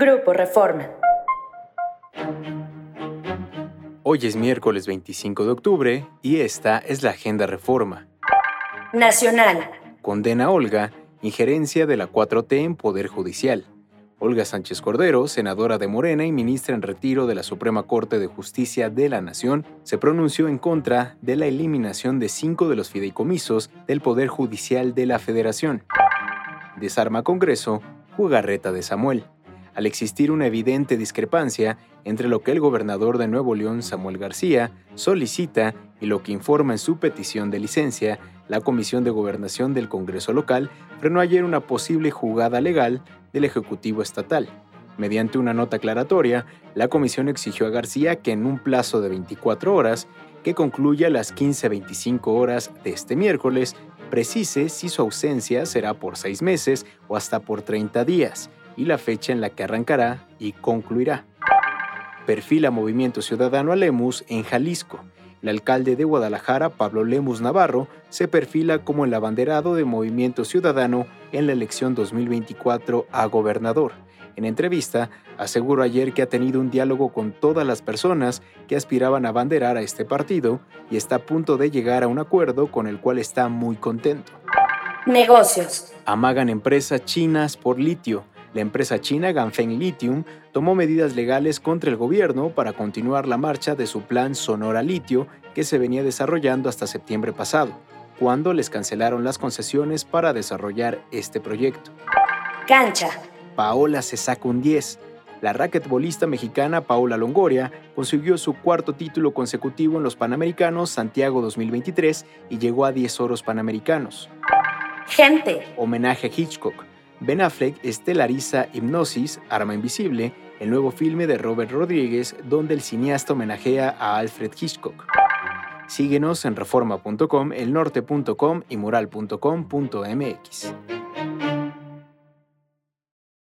Grupo Reforma. Hoy es miércoles 25 de octubre y esta es la Agenda Reforma. Nacional. Condena Olga injerencia de la 4T en Poder Judicial. Olga Sánchez Cordero, senadora de Morena y ministra en retiro de la Suprema Corte de Justicia de la Nación, se pronunció en contra de la eliminación de cinco de los fideicomisos del Poder Judicial de la Federación. Desarma Congreso, jugarreta de Samuel. Al existir una evidente discrepancia entre lo que el gobernador de Nuevo León, Samuel García, solicita y lo que informa en su petición de licencia, la Comisión de Gobernación del Congreso local frenó ayer una posible jugada legal del Ejecutivo Estatal. Mediante una nota aclaratoria, la comisión exigió a García que en un plazo de 24 horas, que concluya a las 15.25 horas de este miércoles, precise si su ausencia será por seis meses o hasta por 30 días, y la fecha en la que arrancará y concluirá. Perfila Movimiento Ciudadano a Lemus en Jalisco. El alcalde de Guadalajara, Pablo Lemus Navarro, se perfila como el abanderado de Movimiento Ciudadano en la elección 2024 a gobernador. En entrevista, aseguró ayer que ha tenido un diálogo con todas las personas que aspiraban a abanderar a este partido y está a punto de llegar a un acuerdo con el cual está muy contento. Negocios. Amagan empresas chinas por litio. La empresa china Ganfeng Lithium tomó medidas legales contra el gobierno para continuar la marcha de su plan Sonora Litio que se venía desarrollando hasta septiembre pasado, cuando les cancelaron las concesiones para desarrollar este proyecto. Cancha. Paola se saca un 10. La raquetbolista mexicana Paola Longoria consiguió su cuarto título consecutivo en los Panamericanos Santiago 2023 y llegó a 10 oros panamericanos. Gente. Homenaje a Hitchcock. Ben Affleck estelariza Hipnosis, Arma Invisible, el nuevo filme de Robert Rodríguez, donde el cineasta homenajea a Alfred Hitchcock. Síguenos en reforma.com, elnorte.com y mural.com.mx.